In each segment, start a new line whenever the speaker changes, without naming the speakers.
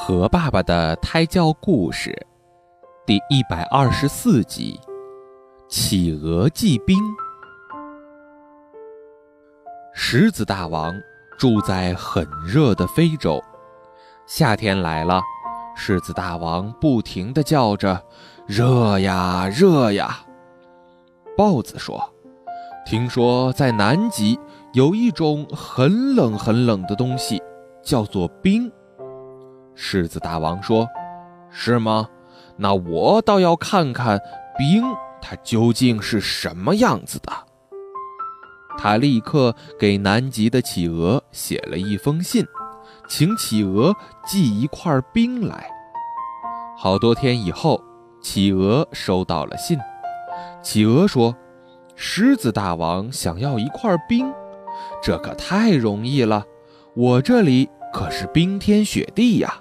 和爸爸的胎教故事，第一百二十四集：企鹅祭冰。狮子大王住在很热的非洲，夏天来了，狮子大王不停地叫着：“热呀，热呀！”豹子说：“听说在南极有一种很冷很冷的东西，叫做冰。”狮子大王说：“是吗？那我倒要看看冰它究竟是什么样子的。”他立刻给南极的企鹅写了一封信，请企鹅寄一块冰来。好多天以后，企鹅收到了信。企鹅说：“狮子大王想要一块冰，这可太容易了，我这里可是冰天雪地呀。”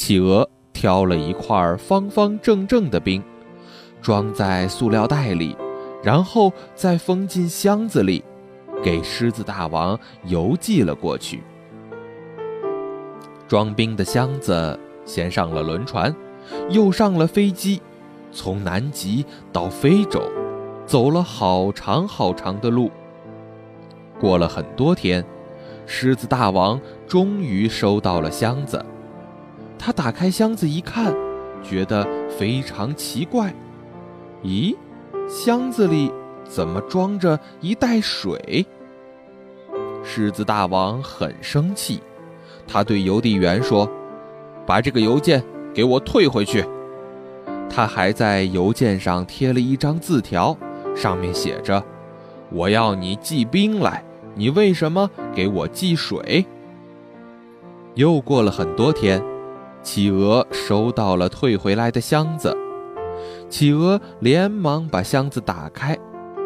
企鹅挑了一块方方正正的冰，装在塑料袋里，然后再封进箱子里，给狮子大王邮寄了过去。装冰的箱子先上了轮船，又上了飞机，从南极到非洲，走了好长好长的路。过了很多天，狮子大王终于收到了箱子。他打开箱子一看，觉得非常奇怪。咦，箱子里怎么装着一袋水？狮子大王很生气，他对邮递员说：“把这个邮件给我退回去。”他还在邮件上贴了一张字条，上面写着：“我要你寄冰来，你为什么给我寄水？”又过了很多天。企鹅收到了退回来的箱子，企鹅连忙把箱子打开，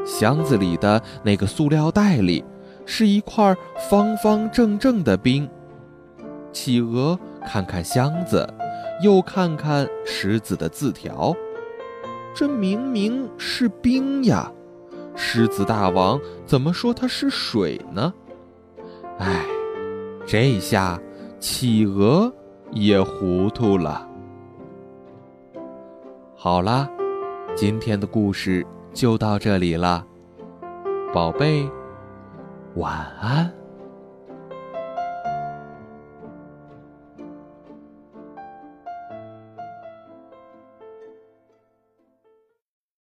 箱子里的那个塑料袋里是一块方方正正的冰。企鹅看看箱子，又看看狮子的字条，这明明是冰呀！狮子大王怎么说它是水呢？哎，这下企鹅。也糊涂了。好啦，今天的故事就到这里了，宝贝，晚安。